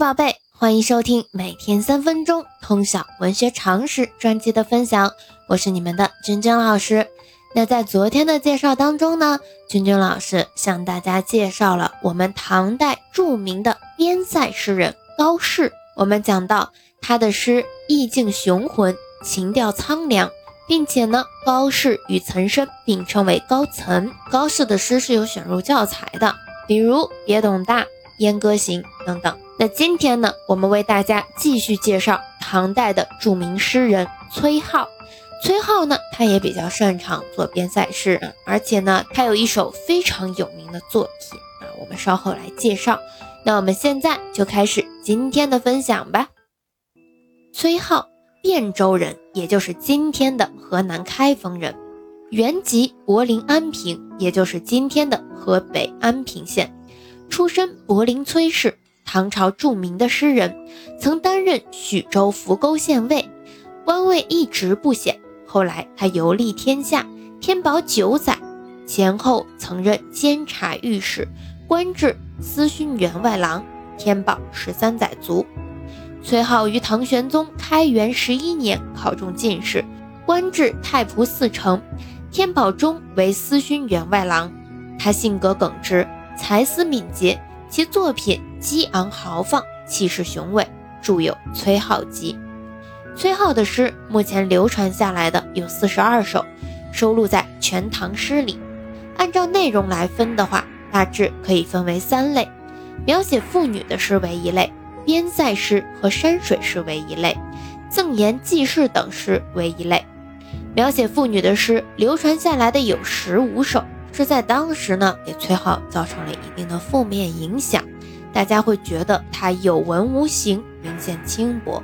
宝贝，欢迎收听每天三分钟通晓文学常识专辑的分享，我是你们的君君老师。那在昨天的介绍当中呢，君君老师向大家介绍了我们唐代著名的边塞诗人高适。我们讲到他的诗意境雄浑，情调苍凉，并且呢，高适与岑参并称为高岑。高适的诗是有选入教材的，比如《别董大》《燕歌行》等等。那今天呢，我们为大家继续介绍唐代的著名诗人崔颢。崔颢呢，他也比较擅长做边塞诗，而且呢，他有一首非常有名的作品啊，我们稍后来介绍。那我们现在就开始今天的分享吧。崔颢，汴州人，也就是今天的河南开封人，原籍柏林安平，也就是今天的河北安平县，出身柏林崔氏。唐朝著名的诗人，曾担任徐州扶沟县尉，官位一直不显。后来他游历天下，天宝九载，前后曾任监察御史，官至司勋员外郎，天宝十三载卒。崔颢于唐玄宗开元十一年考中进士，官至太仆寺丞，天宝中为司勋员外郎。他性格耿直，才思敏捷。其作品激昂豪放，气势雄伟，著有《崔颢集》。崔颢的诗目前流传下来的有四十二首，收录在《全唐诗》里。按照内容来分的话，大致可以分为三类：描写妇女的诗为一类，边塞诗和山水诗为一类，赠言记事等诗为一类。描写妇女的诗流传下来的有十五首。这在当时呢，给崔颢造成了一定的负面影响，大家会觉得他有文无形，明显轻薄。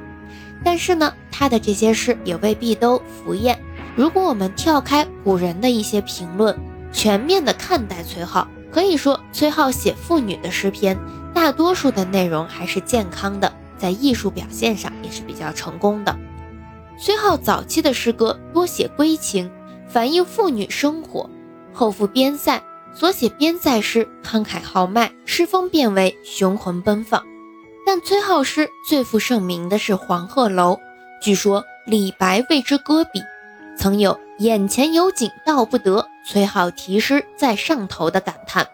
但是呢，他的这些诗也未必都浮艳。如果我们跳开古人的一些评论，全面的看待崔颢，可以说崔颢写妇女的诗篇，大多数的内容还是健康的，在艺术表现上也是比较成功的。崔颢早期的诗歌多写闺情，反映妇女生活。后赴边塞，所写边塞诗慷慨豪迈，诗风变为雄浑奔放。但崔颢诗最负盛名的是《黄鹤楼》，据说李白为之歌笔，曾有“眼前有景道不得，崔颢题诗在上头”的感叹。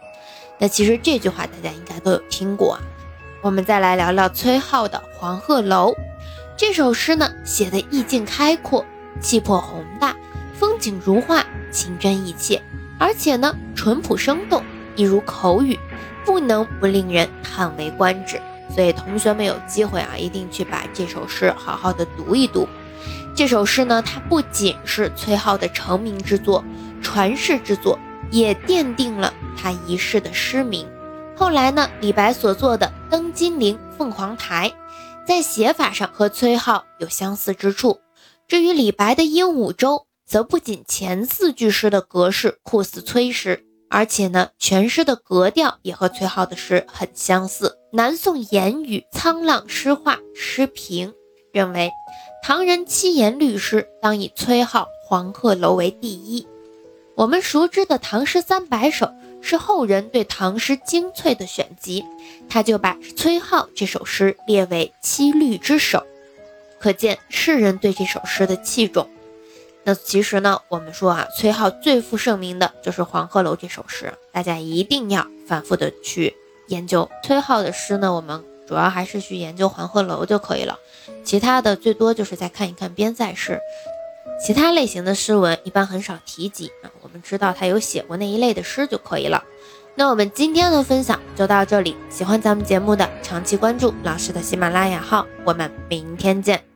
那其实这句话大家应该都有听过。我们再来聊聊崔颢的《黄鹤楼》这首诗呢，写的意境开阔，气魄宏大，风景如画，情真意切。而且呢，淳朴生动，一如口语，不能不令人叹为观止。所以同学们有机会啊，一定去把这首诗好好的读一读。这首诗呢，它不仅是崔颢的成名之作、传世之作，也奠定了他一世的诗名。后来呢，李白所作的《登金陵凤凰台》，在写法上和崔颢有相似之处。至于李白的《鹦鹉洲》。则不仅前四句诗的格式酷似崔诗，而且呢，全诗的格调也和崔颢的诗很相似。南宋言语沧浪诗话诗评认为，唐人七言律诗当以崔颢《黄鹤楼》为第一。我们熟知的《唐诗三百首》是后人对唐诗精粹的选集，他就把崔颢这首诗列为七律之首，可见世人对这首诗的器重。那其实呢，我们说啊，崔颢最负盛名的就是《黄鹤楼》这首诗，大家一定要反复的去研究崔颢的诗呢。我们主要还是去研究《黄鹤楼》就可以了，其他的最多就是再看一看边塞诗，其他类型的诗文一般很少提及啊。我们知道他有写过那一类的诗就可以了。那我们今天的分享就到这里，喜欢咱们节目的长期关注老师的喜马拉雅号，我们明天见。